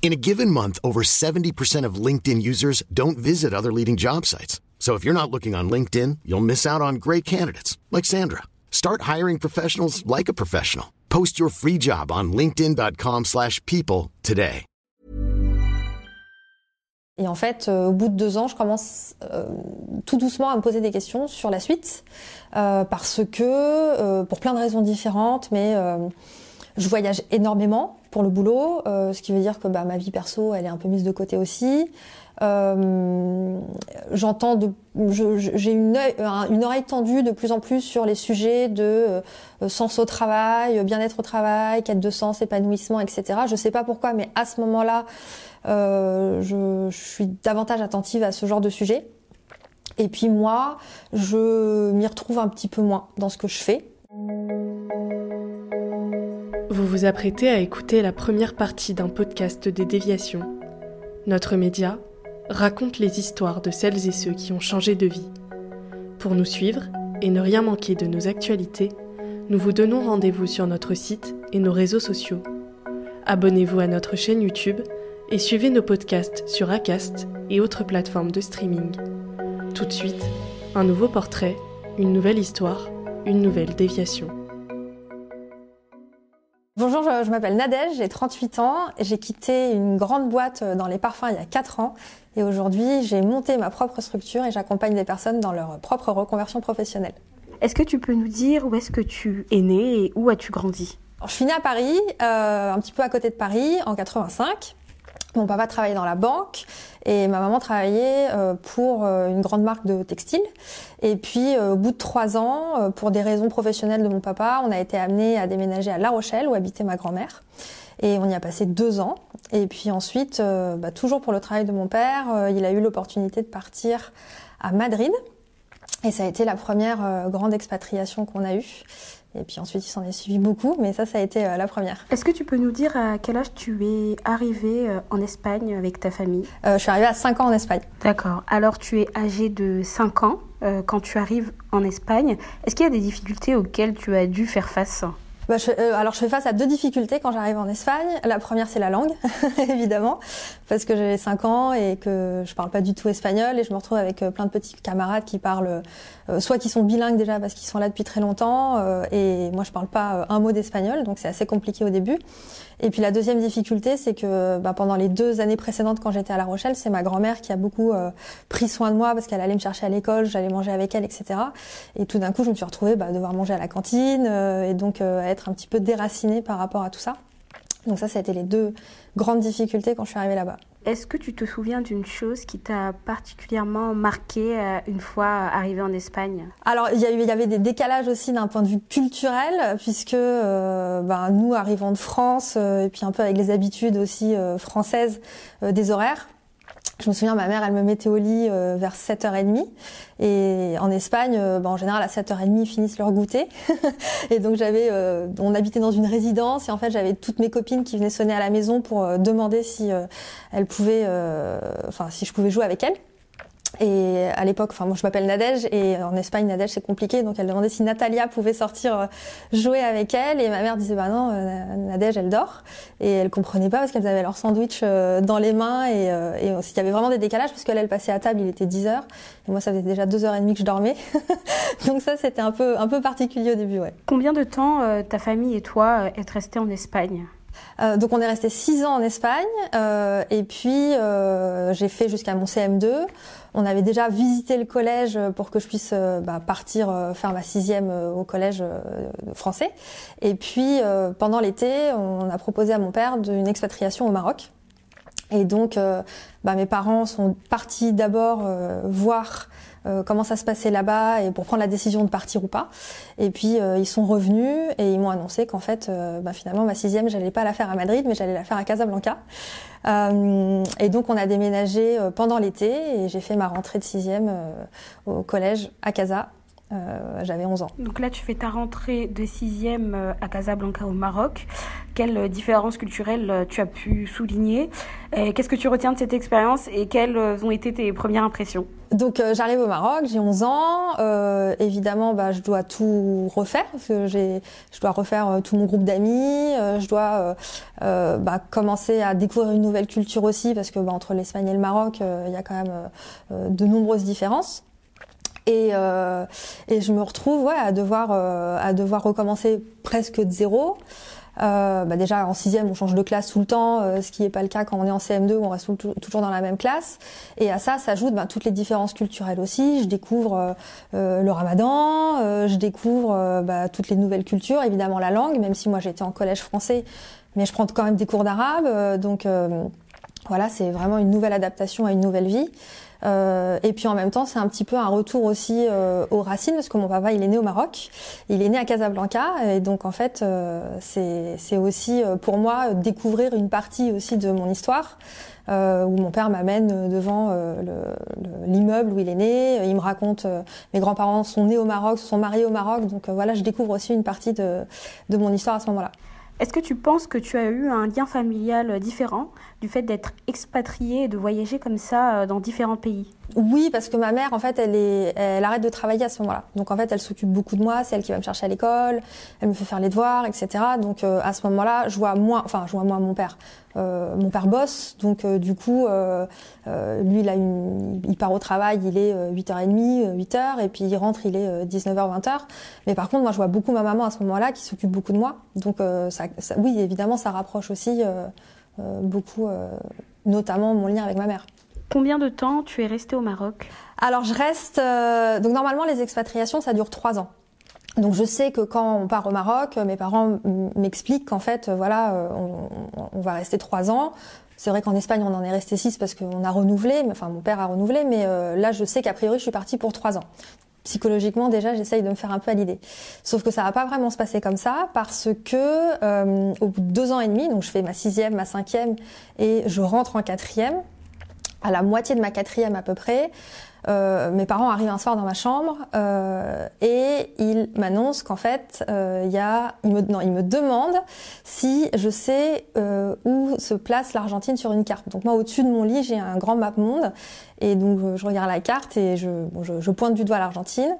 In a given month, over 70% of LinkedIn users don't visit other leading job sites. So if you're not looking on LinkedIn, you'll miss out on great candidates like Sandra. Start hiring professionals like a professional. Post your free job on linkedin.com/people today. Et en fait, euh, au bout de deux ans, je commence euh, tout doucement à me poser des questions sur la suite, euh, parce que, euh, pour plein de raisons différentes, mais je voyage énormément pour le boulot, euh, ce qui veut dire que bah, ma vie perso, elle est un peu mise de côté aussi. Euh, J'entends, j'ai une, une oreille tendue de plus en plus sur les sujets de euh, sens au travail, bien-être au travail, quête de sens, épanouissement, etc. Je sais pas pourquoi, mais à ce moment-là, euh, je, je suis davantage attentive à ce genre de sujet. Et puis moi, je m'y retrouve un petit peu moins dans ce que je fais. Vous vous apprêtez à écouter la première partie d'un podcast des déviations. Notre média raconte les histoires de celles et ceux qui ont changé de vie. Pour nous suivre et ne rien manquer de nos actualités, nous vous donnons rendez-vous sur notre site et nos réseaux sociaux. Abonnez-vous à notre chaîne YouTube et suivez nos podcasts sur Acast et autres plateformes de streaming. Tout de suite, un nouveau portrait, une nouvelle histoire, une nouvelle déviation. Bonjour, je, je m'appelle Nadège, j'ai 38 ans. et J'ai quitté une grande boîte dans les parfums il y a 4 ans. Et aujourd'hui, j'ai monté ma propre structure et j'accompagne des personnes dans leur propre reconversion professionnelle. Est-ce que tu peux nous dire où est-ce que tu es né et où as-tu grandi? Alors, je suis née à Paris, euh, un petit peu à côté de Paris, en 85. Mon papa travaillait dans la banque et ma maman travaillait euh, pour euh, une grande marque de textile. Et puis, euh, au bout de trois ans, pour des raisons professionnelles de mon papa, on a été amené à déménager à La Rochelle où habitait ma grand-mère. Et on y a passé deux ans. Et puis ensuite, bah, toujours pour le travail de mon père, il a eu l'opportunité de partir à Madrid. Et ça a été la première euh, grande expatriation qu'on a eue. Et puis ensuite, il s'en est suivi beaucoup, mais ça, ça a été euh, la première. Est-ce que tu peux nous dire à quel âge tu es arrivé euh, en Espagne avec ta famille? Euh, je suis arrivée à 5 ans en Espagne. D'accord. Alors tu es âgé de 5 ans euh, quand tu arrives en Espagne. Est-ce qu'il y a des difficultés auxquelles tu as dû faire face? Bah, je, euh, alors, je fais face à deux difficultés quand j'arrive en Espagne. La première, c'est la langue, évidemment, parce que j'ai 5 ans et que je parle pas du tout espagnol et je me retrouve avec euh, plein de petits camarades qui parlent, euh, soit qui sont bilingues déjà parce qu'ils sont là depuis très longtemps euh, et moi, je parle pas euh, un mot d'espagnol, donc c'est assez compliqué au début. Et puis la deuxième difficulté, c'est que bah, pendant les deux années précédentes, quand j'étais à La Rochelle, c'est ma grand-mère qui a beaucoup euh, pris soin de moi parce qu'elle allait me chercher à l'école, j'allais manger avec elle, etc. Et tout d'un coup, je me suis retrouvée bah, devoir manger à la cantine euh, et donc euh, être un petit peu déracinée par rapport à tout ça. Donc ça, ça a été les deux grandes difficultés quand je suis arrivée là-bas. Est-ce que tu te souviens d'une chose qui t'a particulièrement marqué euh, une fois arrivé en Espagne? Alors il y, avait des décalages aussi d'un point de vue culturel, puisque euh, ben, nous arrivant de France euh, et puis un peu avec les habitudes aussi euh, françaises euh, des horaires. Je me souviens, ma mère, elle me mettait au lit euh, vers 7h30. Et en Espagne, euh, ben, en général, à 7h30, ils finissent leur goûter. et donc, j'avais, euh, on habitait dans une résidence. Et en fait, j'avais toutes mes copines qui venaient sonner à la maison pour euh, demander si euh, elles pouvaient, enfin, si je pouvais jouer avec elles. Et à l'époque, enfin moi je m'appelle Nadège et en Espagne Nadège c'est compliqué. Donc elle demandait si Natalia pouvait sortir euh, jouer avec elle. Et ma mère disait bah non euh, Nadège elle dort. Et elle comprenait pas parce qu'elles avaient leur sandwich euh, dans les mains. Et, et aussi, il y avait vraiment des décalages parce qu'elle elle passait à table il était 10 heures. Et moi ça faisait déjà deux heures et demie que je dormais. Donc ça c'était un peu un peu particulier au début ouais. Combien de temps euh, ta famille et toi euh, êtes restés en Espagne? Euh, donc on est resté six ans en Espagne euh, et puis euh, j'ai fait jusqu'à mon CM2. On avait déjà visité le collège pour que je puisse euh, bah, partir euh, faire ma sixième euh, au collège euh, français. Et puis euh, pendant l'été, on a proposé à mon père d'une expatriation au Maroc. Et donc, euh, bah, mes parents sont partis d'abord euh, voir euh, comment ça se passait là-bas et pour prendre la décision de partir ou pas. Et puis euh, ils sont revenus et ils m'ont annoncé qu'en fait, euh, bah, finalement ma sixième, j'allais pas la faire à Madrid, mais j'allais la faire à Casablanca. et donc on a déménagé pendant l'été et j'ai fait ma rentrée de sixième au collège à Casa euh, j'avais 11 ans. Donc là, tu fais ta rentrée de 6e euh, à Casablanca au Maroc. Quelles différences culturelles euh, tu as pu souligner? Qu'est-ce que tu retiens de cette expérience et quelles ont été tes premières impressions? Donc j'arrive au Maroc, j'ai 11 ans. Euh, évidemment, bah, je dois tout refaire parce que j'ai, je dois refaire tout mon groupe d'amis. je dois bah, commencer à découvrir une nouvelle culture aussi parce que bah, entre l'Espagne et le Maroc, il y a quand même de nombreuses différences. Et, euh, et je me retrouve ouais, à, devoir, euh, à devoir recommencer presque de zéro. Euh, bah déjà en sixième on change de classe tout le temps, euh, ce qui n'est pas le cas quand on est en CM2 où on reste toujours dans la même classe. Et à ça s'ajoutent bah, toutes les différences culturelles aussi. Je découvre euh, le Ramadan, je découvre bah, toutes les nouvelles cultures, évidemment la langue, même si moi j'étais en collège français, mais je prends quand même des cours d'arabe, donc voilà c'est vraiment une nouvelle adaptation à une nouvelle vie. Euh, et puis en même temps, c'est un petit peu un retour aussi euh, aux racines, parce que mon papa, il est né au Maroc, il est né à Casablanca, et donc en fait, euh, c'est aussi euh, pour moi découvrir une partie aussi de mon histoire. Euh, où mon père m'amène devant l'immeuble où il est né. Il me raconte mes grands-parents sont nés au Maroc, se sont mariés au Maroc, donc voilà, je découvre aussi une partie de, de mon histoire à ce moment-là. Est-ce que tu penses que tu as eu un lien familial différent du fait d'être expatriée et de voyager comme ça euh, dans différents pays? Oui, parce que ma mère, en fait, elle, est, arrête de travailler à ce moment-là. Donc, en fait, elle s'occupe beaucoup de moi, c'est elle qui va me chercher à l'école, elle me fait faire les devoirs, etc. Donc, euh, à ce moment-là, je vois moins, enfin, je vois moins mon père. Euh, mon père bosse, donc du coup, lui, il, a une, il part au travail, il est 8h30, 8h, et puis il rentre, il est 19h, 20h. Mais par contre, moi, je vois beaucoup ma maman à ce moment-là qui s'occupe beaucoup de moi. Donc, oui, évidemment, ça rapproche aussi euh, beaucoup, euh, notamment mon lien avec ma mère. Combien de temps tu es restée au Maroc Alors je reste. Euh, donc normalement les expatriations ça dure trois ans. Donc je sais que quand on part au Maroc, mes parents m'expliquent qu'en fait voilà on, va rester trois ans. C'est vrai qu'en Espagne on en est resté six parce qu'on a renouvelé, enfin mon père a renouvelé, mais là je sais qu'a priori je suis partie pour trois ans psychologiquement déjà j'essaye de me faire un peu à l'idée. Sauf que ça va pas vraiment se passer comme ça parce que euh, au bout de deux ans et demi, donc je fais ma sixième, ma cinquième et je rentre en quatrième, à la moitié de ma quatrième à peu près, euh, mes parents arrivent un soir dans ma chambre euh, et ils m'annoncent qu'en fait, euh, y a, ils me, non, ils me demandent si je sais euh, où se place l'Argentine sur une carte. Donc moi, au-dessus de mon lit, j'ai un grand map monde et donc je regarde la carte et je, bon, je, je pointe du doigt l'Argentine.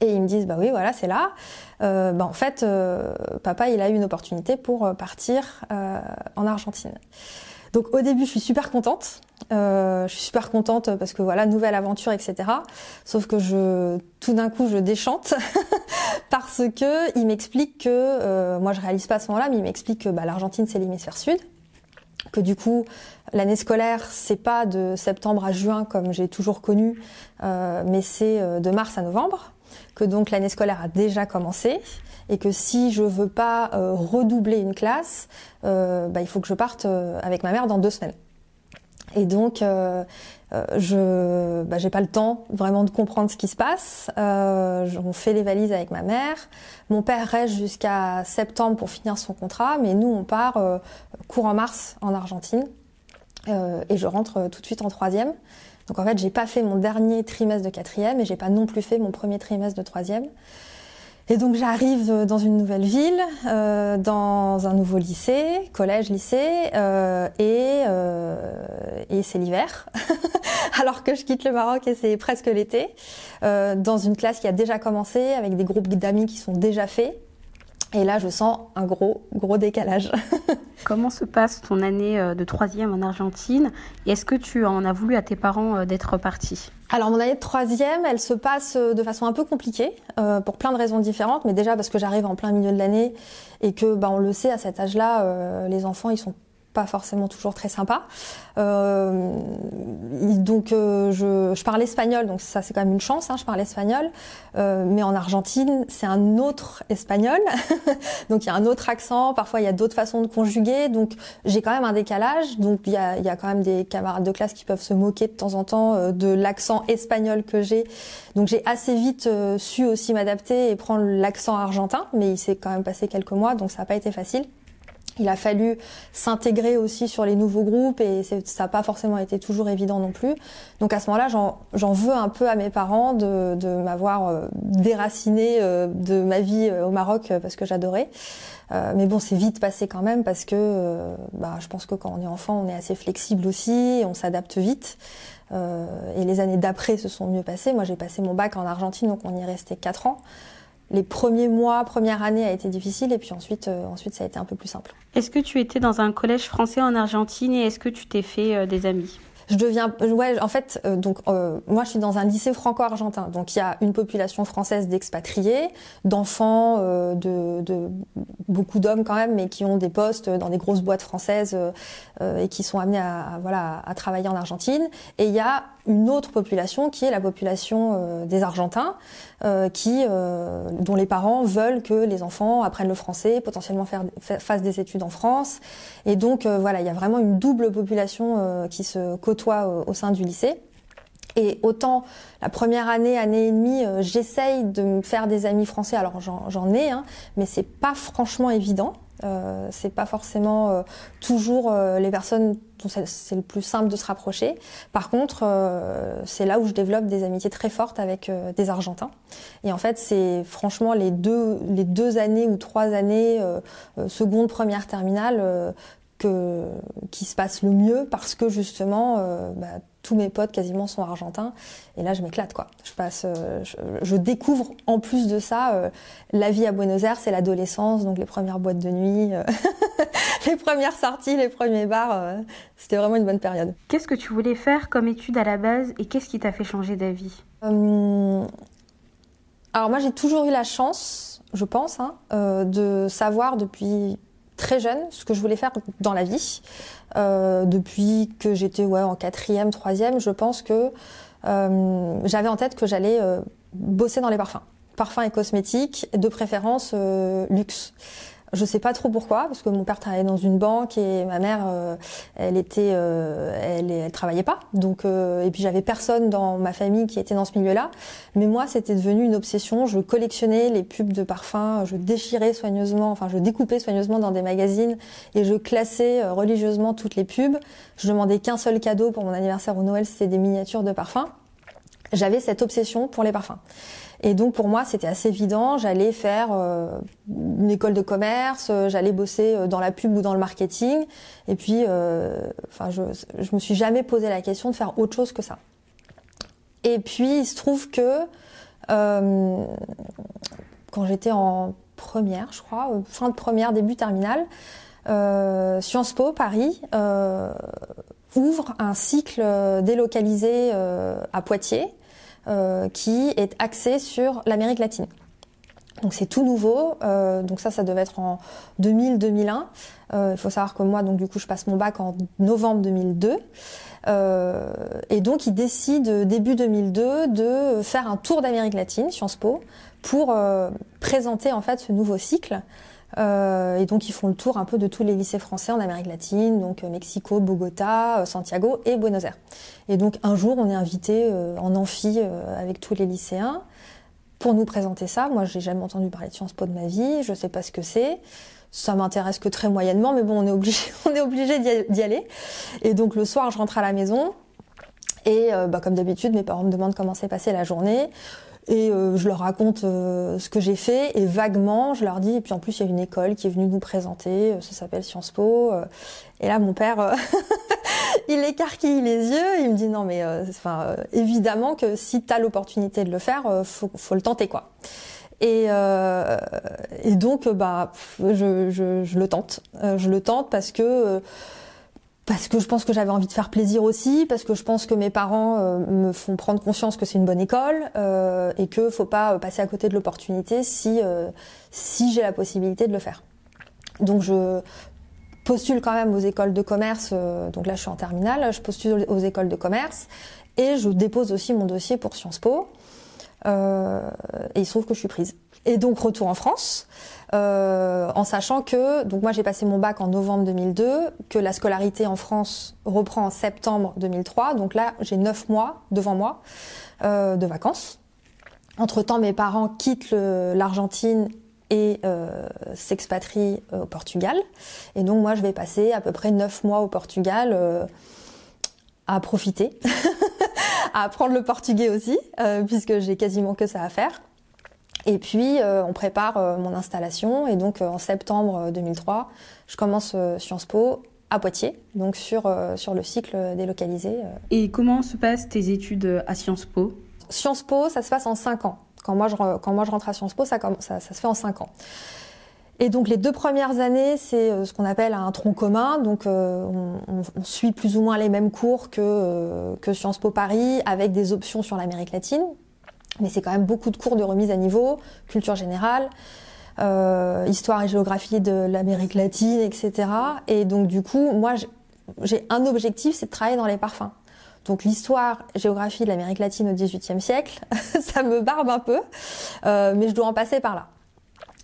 Et ils me disent bah oui voilà c'est là. Euh, bah en fait euh, papa il a eu une opportunité pour partir euh, en Argentine. Donc au début, je suis super contente. Euh, je suis super contente parce que voilà, nouvelle aventure, etc. Sauf que je, tout d'un coup, je déchante parce que il m'explique que, euh, moi, je réalise pas à ce moment-là, mais il m'explique que bah, l'Argentine c'est l'hémisphère sud, que du coup, l'année scolaire c'est pas de septembre à juin comme j'ai toujours connu, euh, mais c'est euh, de mars à novembre, que donc l'année scolaire a déjà commencé et que si je veux pas euh, redoubler une classe, euh, bah, il faut que je parte avec ma mère dans deux semaines. Et donc, je, bah, j'ai pas le temps vraiment de comprendre ce qui se passe. on fait les valises avec ma mère. Mon père reste jusqu'à septembre pour finir son contrat, mais nous on part court en mars en Argentine. et je rentre tout de suite en troisième. Donc en fait, j'ai pas fait mon dernier trimestre de quatrième et j'ai pas non plus fait mon premier trimestre de troisième. Et donc j'arrive dans une nouvelle ville, euh, dans un nouveau lycée, collège, lycée, euh, et, euh, et c'est l'hiver, alors que je quitte le Maroc et c'est presque l'été, euh, dans une classe qui a déjà commencé, avec des groupes d'amis qui sont déjà faits. Et là, je sens un gros, gros décalage. Comment se passe ton année euh, de troisième en Argentine? Est-ce que tu en as voulu à tes parents euh, d'être partis alors mon année de troisième, elle se passe euh, de façon un peu compliquée pour plein de raisons différentes, mais déjà parce que j'arrive en plein milieu de l'année et que bah, on le sait à cet âge-là, les enfants ils sont pas forcément toujours très sympa. Euh, donc euh, je, je, parle espagnol, donc ça c'est quand même une chance, hein, je parle espagnol. Euh, mais en Argentine, c'est un autre espagnol, donc il y a un autre accent. Parfois il y a d'autres façons de conjuguer, donc j'ai quand même un décalage. Donc il y a, y a, quand même des camarades de classe qui peuvent se moquer de temps en temps euh, de l'accent espagnol que j'ai. Donc j'ai assez vite euh, su aussi m'adapter et prendre l'accent argentin, mais il s'est quand même passé quelques mois, donc ça n'a pas été facile. Il a fallu s'intégrer aussi sur les nouveaux groupes et ça n'a pas forcément été toujours évident non plus. Donc à ce moment-là, j'en veux un peu à mes parents de, de m'avoir euh, déraciné euh, de ma vie euh, au Maroc parce que j'adorais. mais bon, c'est vite passé quand même parce que bah, je pense que quand on est enfant, on est assez flexible aussi, on s'adapte vite. et les années d'après se sont mieux passées. Moi, j'ai passé mon bac en Argentine, donc on y est resté 4 ans les premiers mois, première année a été difficile et puis ensuite, euh, ensuite ça a été un peu plus simple. Est-ce que tu étais dans un collège français en Argentine et est-ce que tu t'es fait euh, des amis? Je deviens ouais en fait euh, donc moi je suis dans un lycée franco-argentin. Donc il y a une population française d'expatriés d'enfants de, de, beaucoup d'hommes quand même mais qui ont des postes dans des grosses boîtes françaises et qui sont amenés à, voilà à travailler en Argentine. Et il y a une autre population qui est la population euh, des Argentins, euh, qui, euh, dont les parents veulent que les enfants apprennent le français, potentiellement faire, fassent des études en France. Et donc voilà, il y a vraiment une double population qui se côtoie au, sein du lycée. Et autant la première année, année et demie, j'essaye de me faire des amis français. Alors j'en ai, hein, mais c'est pas franchement évident. Euh, c'est pas forcément euh, toujours euh, les personnes dont c'est le plus simple de se rapprocher. Par contre, euh, c'est là où je développe des amitiés très fortes avec des Argentins. Et en fait, c'est franchement les deux les deux années ou trois années, seconde, première, terminale, que qui se passe le mieux parce que justement euh, bah, tous mes potes quasiment sont argentins et là je m'éclate quoi. Je passe euh, je, découvre en plus de ça euh, la vie à Buenos Aires c'est l'adolescence donc les premières boîtes de nuit les premières sorties les premiers bars c'était vraiment une bonne période. Qu'est-ce que tu voulais faire comme étude à la base et qu'est-ce qui t'a fait changer d'avis? Alors moi j'ai toujours eu la chance je pense hein, de savoir depuis très jeune ce que je voulais faire dans la vie. Euh, depuis que j'étais en quatrième, troisième, je pense que euh, j'avais en tête que j'allais euh, bosser dans les parfums. Parfums et cosmétiques, de préférence luxe. Je sais pas trop pourquoi, parce que mon père travaillait dans une banque et ma mère, euh, elle était, euh, elle, elle travaillait pas. Donc, euh, et puis j'avais personne dans ma famille qui était dans ce milieu-là. Mais moi, c'était devenu une obsession. Je collectionnais les pubs de parfums, je déchirais soigneusement, enfin, je découpais soigneusement dans des magazines et je classais religieusement toutes les pubs. Je demandais qu'un seul cadeau pour mon anniversaire ou Noël, c'était des miniatures de parfums. J'avais cette obsession pour les parfums. Et donc pour moi, c'était assez évident. J'allais faire euh, une école de commerce, euh, j'allais bosser euh, dans la pub ou dans le marketing. Et puis, enfin, je, je me suis jamais posé la question de faire autre chose que ça. Et puis, il se trouve que quand j'étais en première, je crois, fin de première, début terminale, Sciences Po Paris ouvre un cycle délocalisé à Poitiers euh, qui est axé sur l'Amérique latine. Donc c'est tout nouveau. Euh, donc ça, ça devait être en 2000-2001. Euh, il faut savoir que moi, donc du coup, je passe mon bac en novembre 2002. Euh, et donc, il décide début 2002 de faire un tour d'Amérique latine, Sciences Po, pour euh, présenter en fait ce nouveau cycle euh, et donc ils font le tour un peu de tous les lycées français en Amérique latine, donc euh, Mexico, Bogota, euh, Santiago et Buenos Aires. Et donc un jour on est invité en amphi avec tous les lycéens pour nous présenter ça. Moi j'ai jamais entendu parler de Sciences Po de ma vie, je sais pas ce que c'est. Ça m'intéresse que très moyennement, mais bon on est obligé, on est obligé d'y aller. Et donc le soir je rentre à la maison. Et bah, comme d'habitude, mes parents me demandent comment s'est passée la journée. Et euh, je leur raconte euh, ce que j'ai fait et vaguement je leur dis et puis en plus il y a une école qui est venue nous présenter, euh, ça s'appelle Sciences Po. et là mon père il écarquille les yeux, il me dit non mais enfin évidemment que si tu as l'opportunité de le faire, faut, faut le tenter quoi. Et, et donc bah je, je, je le tente, je le tente parce que parce que je pense que j'avais envie de faire plaisir aussi, parce que je pense que mes parents euh, me font prendre conscience que c'est une bonne école euh, et que faut pas euh, passer à côté de l'opportunité si euh, si j'ai la possibilité de le faire. Donc je postule quand même aux écoles de commerce. donc là, je suis en terminale. Je postule aux écoles de commerce et je dépose aussi mon dossier pour Sciences Po. et il se trouve que je suis prise. Et donc retour en France. Euh, en sachant que donc moi j'ai passé mon bac en novembre 2002, que la scolarité en France reprend en septembre 2003. Donc là j'ai neuf mois devant moi euh, de vacances. Entre temps mes parents quittent l'Argentine et s'expatrie au Portugal. Et donc moi, je vais passer à peu près neuf mois au Portugal à profiter, à apprendre le portugais aussi, puisque j'ai quasiment que ça à faire. Et puis, on prépare mon installation. Et donc, en septembre 2003, je commence Sciences Po à Poitiers, donc sur, euh, sur le cycle délocalisé. Euh. Et comment se passent tes études à Sciences Po? Sciences Po, ça se passe en 5 ans. Quand moi, je, quand moi je rentre à Sciences Po, ça, ça, ça se fait en 5 ans. Et donc les deux premières années, c'est euh, ce qu'on appelle un tronc commun. Donc on, on, suit plus ou moins les mêmes cours que, que Sciences Po Paris, avec des options sur l'Amérique latine. Mais c'est quand même beaucoup de cours de remise à niveau, culture générale, euh, histoire et géographie de l'Amérique latine, etc. Et donc du coup, moi, j'ai un objectif, c'est de travailler dans les parfums. Donc l'histoire, géographie de l'Amérique latine au XVIIIe siècle, ça me barbe un peu, euh, mais je dois en passer par là.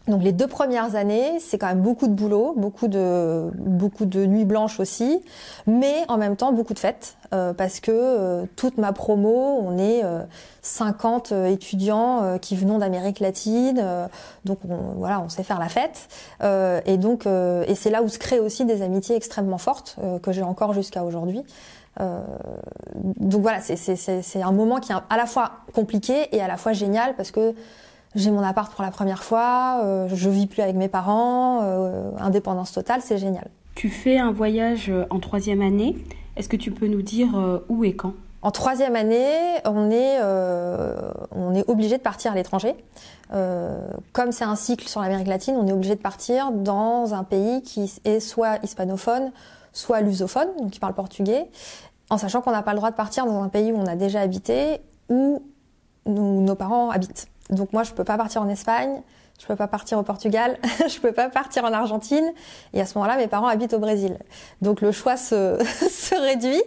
Donc les deux premières années, c'est quand même beaucoup de boulot, beaucoup de beaucoup de nuits blanches aussi, mais en même temps beaucoup de fêtes euh, parce que euh, toute ma promo, on est 50 euh, étudiants qui venons d'Amérique latine, donc on, voilà, on sait faire la fête et donc et c'est là où se créent aussi des amitiés extrêmement fortes que j'ai encore jusqu'à aujourd'hui. donc voilà, c'est un moment qui est à la fois compliqué et à la fois génial parce que j'ai mon appart pour la première fois, euh, je vis plus avec mes parents, euh, indépendance totale, c'est génial. Tu fais un voyage euh, en troisième année. Est-ce que tu peux nous dire où et quand? En troisième année, on est, on est obligé de partir à l'étranger. comme c'est un cycle sur l'Amérique latine, on est obligé de partir dans un pays qui est soit hispanophone, soit lusophone, donc qui parle portugais, en sachant qu'on n'a pas le droit de partir dans un pays où on a déjà habité ou où nos parents habitent. Donc moi, je peux pas partir en Espagne, je peux pas partir au Portugal, je peux pas partir en Argentine. Et à ce moment-là, mes parents habitent au Brésil. Donc le choix se, se réduit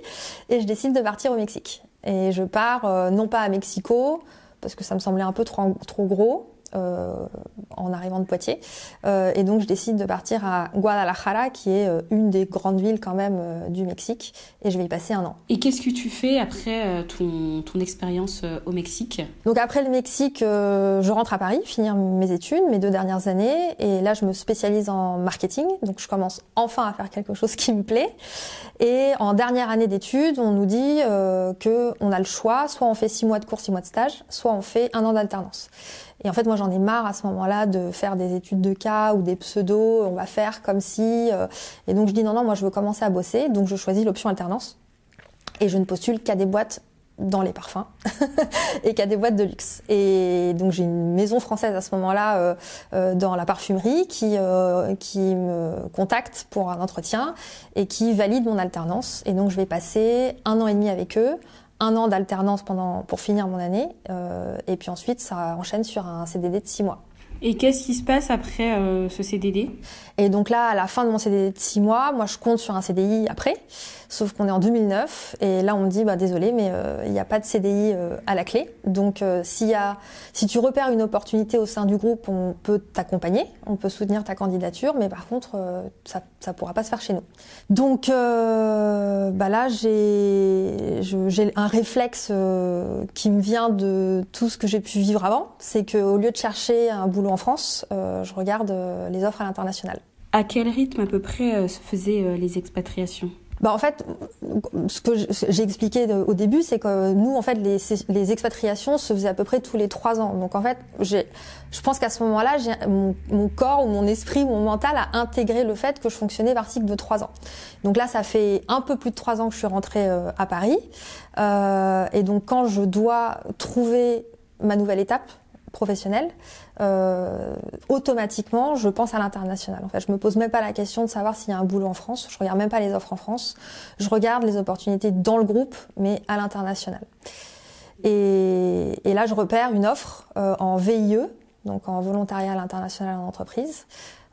et je décide de partir au Mexique. Et je pars euh, non pas à Mexico parce que ça me semblait un peu trop, trop gros, en arrivant de Poitiers. Euh, et donc je décide de partir à Guadalajara, qui est euh, une des grandes villes quand même du Mexique, et je vais y passer un an. Et qu'est-ce que tu fais après ton, ton expérience au Mexique? Donc après le Mexique, je rentre à Paris, finir mes études, mes deux dernières années, et là je me spécialise en marketing, donc je commence enfin à faire quelque chose qui me plaît. Et en dernière année d'études, on nous dit que on a le choix, soit on fait six mois de cours, six mois de stage, soit on fait un an d'alternance. Et en fait, moi, j'en ai marre à ce moment-là de faire des études de cas ou des pseudos. On va faire comme si. Euh, et donc, je dis non, non, moi, je veux commencer à bosser. Donc, je choisis l'option alternance. Et je ne postule qu'à des boîtes dans les parfums et qu'à des boîtes de luxe. Et donc j'ai une maison française à ce moment-là euh, euh, dans la parfumerie qui qui me contacte pour un entretien et qui valide mon alternance. Et donc je vais passer un an et demi avec eux un an d'alternance pendant pour finir mon année, euh, et puis ensuite ça enchaîne sur un CDD de six mois. Et qu'est-ce qui se passe après euh, ce CDD Et donc là, à la fin de mon CDD de six mois, moi je compte sur un CDI après, sauf qu'on est en 2009 et là on me dit bah désolé mais euh, il n'y a pas de CDI euh, à la clé. Donc s'il y a, si tu repères une opportunité au sein du groupe, on peut t'accompagner, on peut soutenir ta candidature, mais par contre ça ça pourra pas se faire chez nous. Donc bah là j'ai j'ai un réflexe qui me vient de tout ce que j'ai pu vivre avant, c'est que au lieu de chercher un boulot en France, euh, je regarde euh, les offres à l'international. À quel rythme à peu près euh, se faisaient les expatriations? Bah en fait, ce que j'ai expliqué au début, c'est que nous, en fait, les, expatriations se faisaient à peu près tous les trois ans. Donc en fait, je pense qu'à ce moment-là, mon, mon, corps ou mon esprit, mon mental a intégré le fait que je fonctionnais par cycle de trois ans. Donc là, ça fait un peu plus de trois ans que je suis rentrée à Paris. Euh, et donc quand je dois trouver ma nouvelle étape, professionnelle, euh, automatiquement, je pense à l'international. En fait, je me pose même pas la question de savoir s'il y a un boulot en France. Je regarde même pas les offres en France. Je regarde les opportunités dans le groupe, mais à l'international. Et, là, je repère une offre euh, en VIE, donc en volontariat à l'international en entreprise,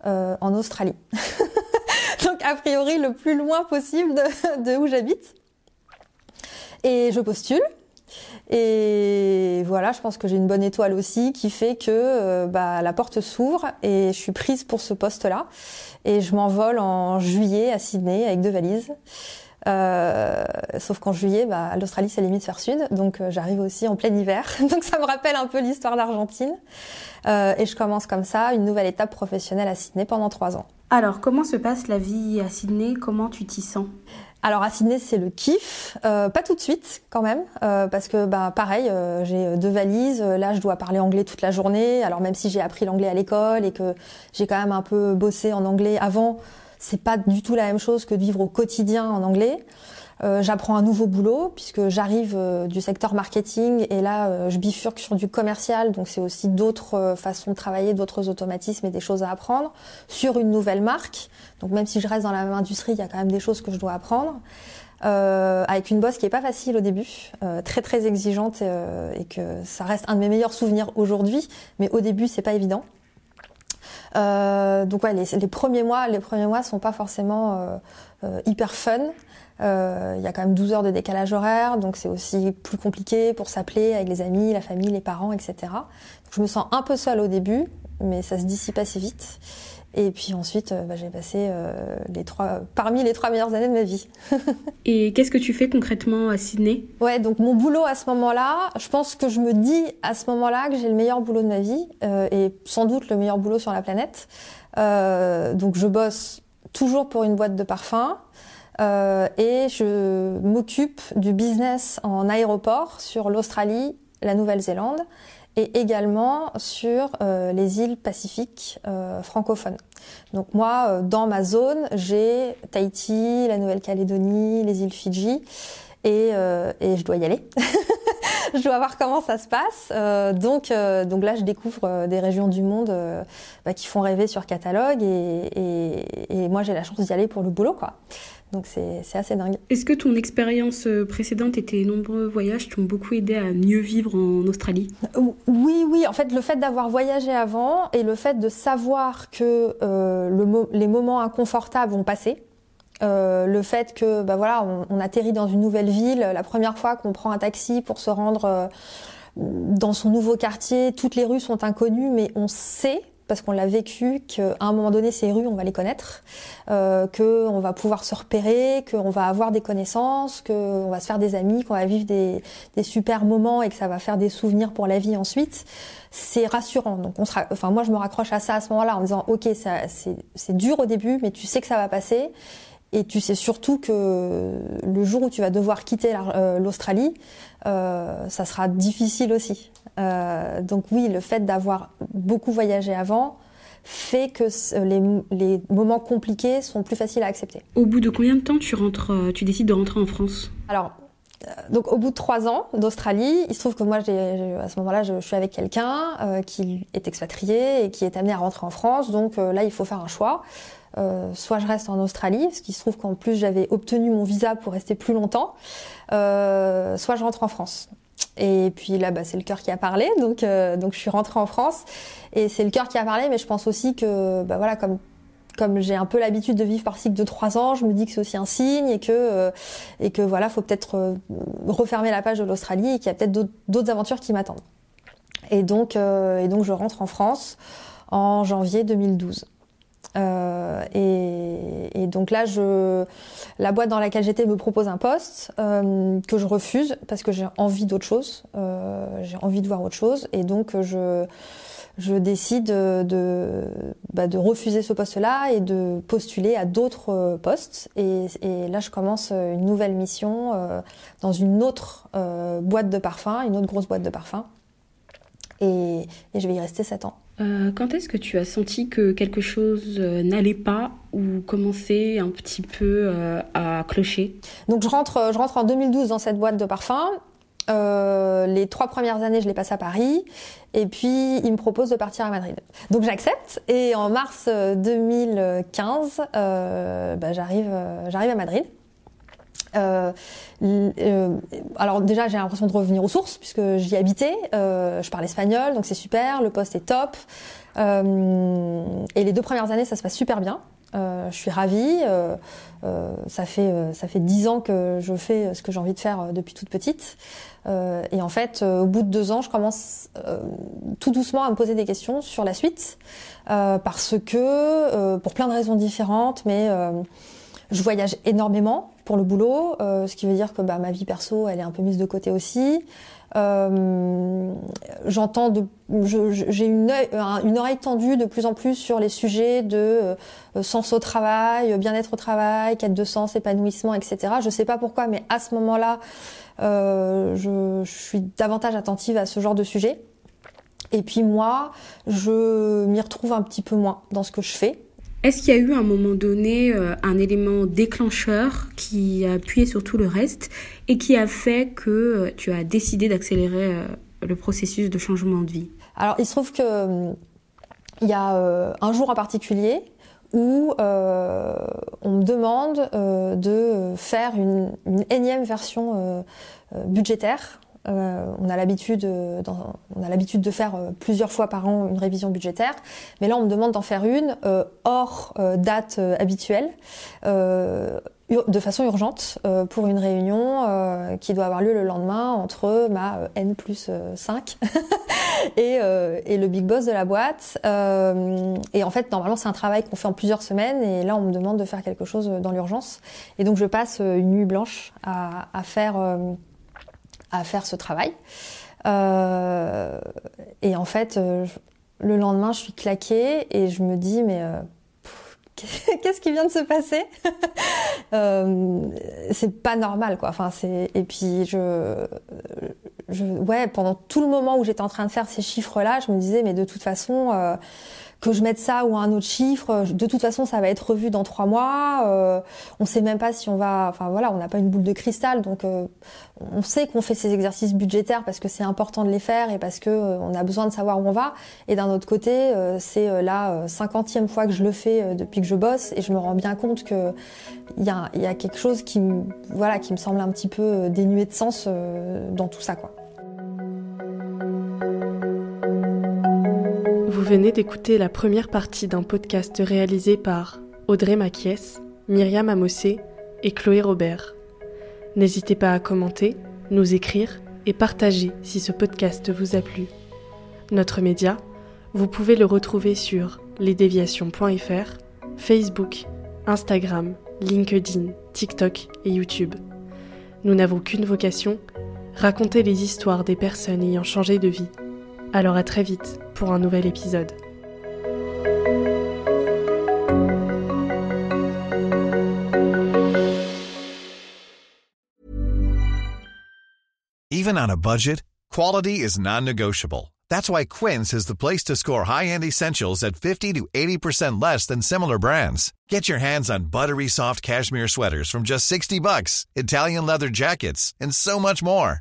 euh, en Australie. donc, a priori, le plus loin possible de, de où j'habite. Et je postule. Et voilà, je pense que j'ai une bonne étoile aussi qui fait que euh, bah, la porte s'ouvre et je suis prise pour ce poste-là. Et je m'envole en juillet à Sydney avec deux valises. sauf qu'en juillet, bah, l'Australie c'est l'hémisphère sud, donc j'arrive aussi en plein hiver. donc ça me rappelle un peu l'histoire d'Argentine. et je commence comme ça une nouvelle étape professionnelle à Sydney pendant trois ans. Alors, comment se passe la vie à Sydney? Comment tu t'y sens? Alors à Sydney c'est le kiff, euh, pas tout de suite quand même, euh, parce que bah pareil, euh, j'ai deux valises, là je dois parler anglais toute la journée. Alors même si j'ai appris l'anglais à l'école et que j'ai quand même un peu bossé en anglais avant, c'est pas du tout la même chose que de vivre au quotidien en anglais. Euh, j'apprends un nouveau boulot puisque j'arrive euh, du secteur marketing et là euh, je bifurque sur du commercial, donc c'est aussi d'autres façons de travailler, d'autres automatismes et des choses à apprendre sur une nouvelle marque. Donc même si je reste dans la même industrie, il y a quand même des choses que je dois apprendre. Euh, avec une bosse qui est pas facile au début, euh, très très exigeante et que ça reste un de mes meilleurs souvenirs aujourd'hui, mais au début c'est pas évident. donc ouais, les, premiers mois, les premiers mois sont pas forcément hyper fun. Euh, il y a quand même 12 heures de décalage horaire, donc c'est aussi plus compliqué pour s'appeler avec les amis, la famille, les parents, etc. je me sens un peu seule au début, mais ça se dissipe assez vite. Et puis ensuite, euh, bah, j'ai passé euh, les trois, parmi les trois meilleures années de ma vie. Et qu'est-ce que tu fais concrètement à Sydney? Ouais, donc mon boulot à ce moment-là, je pense que je me dis à ce moment-là que j'ai le meilleur boulot de ma vie et sans doute le meilleur boulot sur la planète. donc je bosse toujours pour une boîte de parfums. Euh, et je m'occupe du business en aéroport sur l'Australie, la Nouvelle-Zélande et également sur euh, les îles Pacifiques euh, francophones. Donc moi, dans ma zone, j'ai Tahiti, la Nouvelle-Calédonie, les îles Fidji et, je dois y aller. je dois voir comment ça se passe. donc, là, je découvre des régions du monde bah, qui font rêver sur catalogue et, et moi, j'ai la chance d'y aller pour le boulot, quoi. Donc c'est assez dingue. Est-ce que ton expérience euh, précédente et tes nombreux voyages t'ont beaucoup aidé à mieux vivre en Australie? Oui, oui. En fait, le fait d'avoir voyagé avant et le fait de savoir que euh, le, les moments inconfortables vont passer, euh, le fait que bah voilà, on, atterrit dans une nouvelle ville, la première fois qu'on prend un taxi pour se rendre dans son nouveau quartier, toutes les rues sont inconnues, mais on sait parce qu'on l'a vécu qu'à un moment donné ces rues on va les connaître, euh, qu'on va pouvoir se repérer, qu'on va avoir des connaissances, qu'on va se faire des amis, qu'on va vivre des, des, super moments et que ça va faire des souvenirs pour la vie ensuite. C'est rassurant. Donc on sera, enfin moi je me raccroche à ça à ce moment-là en me disant ok c'est dur au début mais tu sais que ça va passer et tu sais surtout que le jour où tu vas devoir quitter euh, l'Australie, euh, ça sera difficile aussi. Euh, donc oui, le fait d'avoir beaucoup voyagé avant fait que les, moments compliqués sont plus faciles à accepter. Au bout de combien de temps tu rentres, tu décides de rentrer en France? Alors donc au bout de trois ans d'Australie, il se trouve que moi, à ce moment-là, je, suis avec quelqu'un qui est expatrié et qui est amené à rentrer en France. Donc là, il faut faire un choix. Euh, soit je reste en Australie, parce qu'il se trouve qu'en plus j'avais obtenu mon visa pour rester plus longtemps, euh, soit je rentre en France. Et puis là, bah, c'est le cœur qui a parlé, donc euh, donc je suis rentrée en France et c'est le cœur qui a parlé, mais je pense aussi que bah voilà comme comme j'ai un peu l'habitude de vivre par cycle de trois ans, je me dis que c'est aussi un signe et que et que voilà, faut peut-être refermer la page de l'Australie et qu'il y a peut-être d'autres aventures qui m'attendent. Et donc et donc je rentre en France en janvier 2012. Euh, et, et, donc là, je, la boîte dans laquelle j'étais me propose un poste euh, que je refuse parce que j'ai envie d'autre chose. Euh, j'ai envie de voir autre chose, et donc je, je décide de, bah, de refuser ce poste-là et de postuler à d'autres postes. Et, et, là, je commence une nouvelle mission euh, dans une autre euh, boîte de parfum, une autre grosse boîte de parfum. Et, et je vais y rester 7 ans. Euh, quand est-ce que tu as senti que quelque chose euh, n'allait pas ou commençait un petit peu euh, à clocher? Donc je rentre, je rentre en 2012 dans cette boîte de parfum. les trois premières années, je les passe à Paris, et puis il me propose de partir à Madrid. Donc j'accepte, et en mars 2015, bah, j'arrive, j'arrive à Madrid. Euh, euh, alors déjà j'ai l'impression de revenir aux sources puisque j'y habitais, euh, je parle espagnol donc c'est super, le poste est top euh, et les deux premières années ça se passe super bien. Euh, je suis ravie. ça fait ça fait dix ans que je fais ce que j'ai envie de faire depuis toute petite. et en fait, au bout de deux ans, je commence tout doucement à me poser des questions sur la suite parce que pour plein de raisons différentes, mais je voyage énormément. Pour le boulot, ce qui veut dire que bah, ma vie perso, elle est un peu mise de côté aussi. Euh, J'entends, j'ai une, une, oreille tendue de plus en plus sur les sujets de euh, sens au travail, bien-être au travail, quête de sens, épanouissement, etc. Je sais pas pourquoi, mais à ce moment-là, euh, je, je, suis davantage attentive à ce genre de sujet. Et puis moi, je m'y retrouve un petit peu moins dans ce que je fais. Est-ce qu'il y a eu à un moment donné euh, un élément déclencheur qui a appuyé sur tout le reste et qui a fait que euh, tu as décidé d'accélérer euh, le processus de changement de vie? Alors il se trouve que il y a un jour en particulier où on me demande de faire une, une énième version budgétaire euh, on a l'habitude, euh, on a l'habitude de faire euh, plusieurs fois par an une révision budgétaire, mais là on me demande d'en faire une hors date habituelle, de façon urgente, pour une réunion qui doit avoir lieu le lendemain entre ma n plus 5 et, et, le big boss de la boîte. et en fait, normalement, c'est un travail qu'on fait en plusieurs semaines, et là on me demande de faire quelque chose dans l'urgence, et donc je passe une nuit blanche à, à faire à faire ce travail. Euh, et en fait, euh, le lendemain, je suis claquée et je me dis, mais euh, qu'est-ce qui vient de se passer C'est pas normal, quoi. Enfin, c'est et puis je, je, ouais, pendant tout le moment où j'étais en train de faire ces chiffres-là, je me disais, mais de toute façon que je mette ça ou un autre chiffre, de toute façon ça va être revu dans trois mois. Euh, on sait même pas si on va, enfin voilà, on n'a pas une boule de cristal, donc euh, on sait qu'on fait ces exercices budgétaires parce que c'est important de les faire et parce que euh, on a besoin de savoir où on va. Et d'un autre côté, c'est la cinquantième fois que je le fais depuis que je bosse et je me rends bien compte que il y a, y a, quelque chose qui, voilà, qui me semble un petit peu dénué de sens dans tout ça, quoi. Venez d'écouter la première partie d'un podcast réalisé par Audrey Maquies, Myriam Amossé et Chloé Robert. N'hésitez pas à commenter, nous écrire et partager si ce podcast vous a plu. Notre média, vous pouvez le retrouver sur lesdéviations.fr, Facebook, Instagram, LinkedIn, TikTok et YouTube. Nous n'avons qu'une vocation, raconter les histoires des personnes ayant changé de vie. Alors à très vite pour un nouvel épisode. Even on a budget, quality is non-negotiable. That's why Quince is the place to score high-end essentials at 50 to 80% less than similar brands. Get your hands on buttery soft cashmere sweaters from just 60 bucks, Italian leather jackets, and so much more.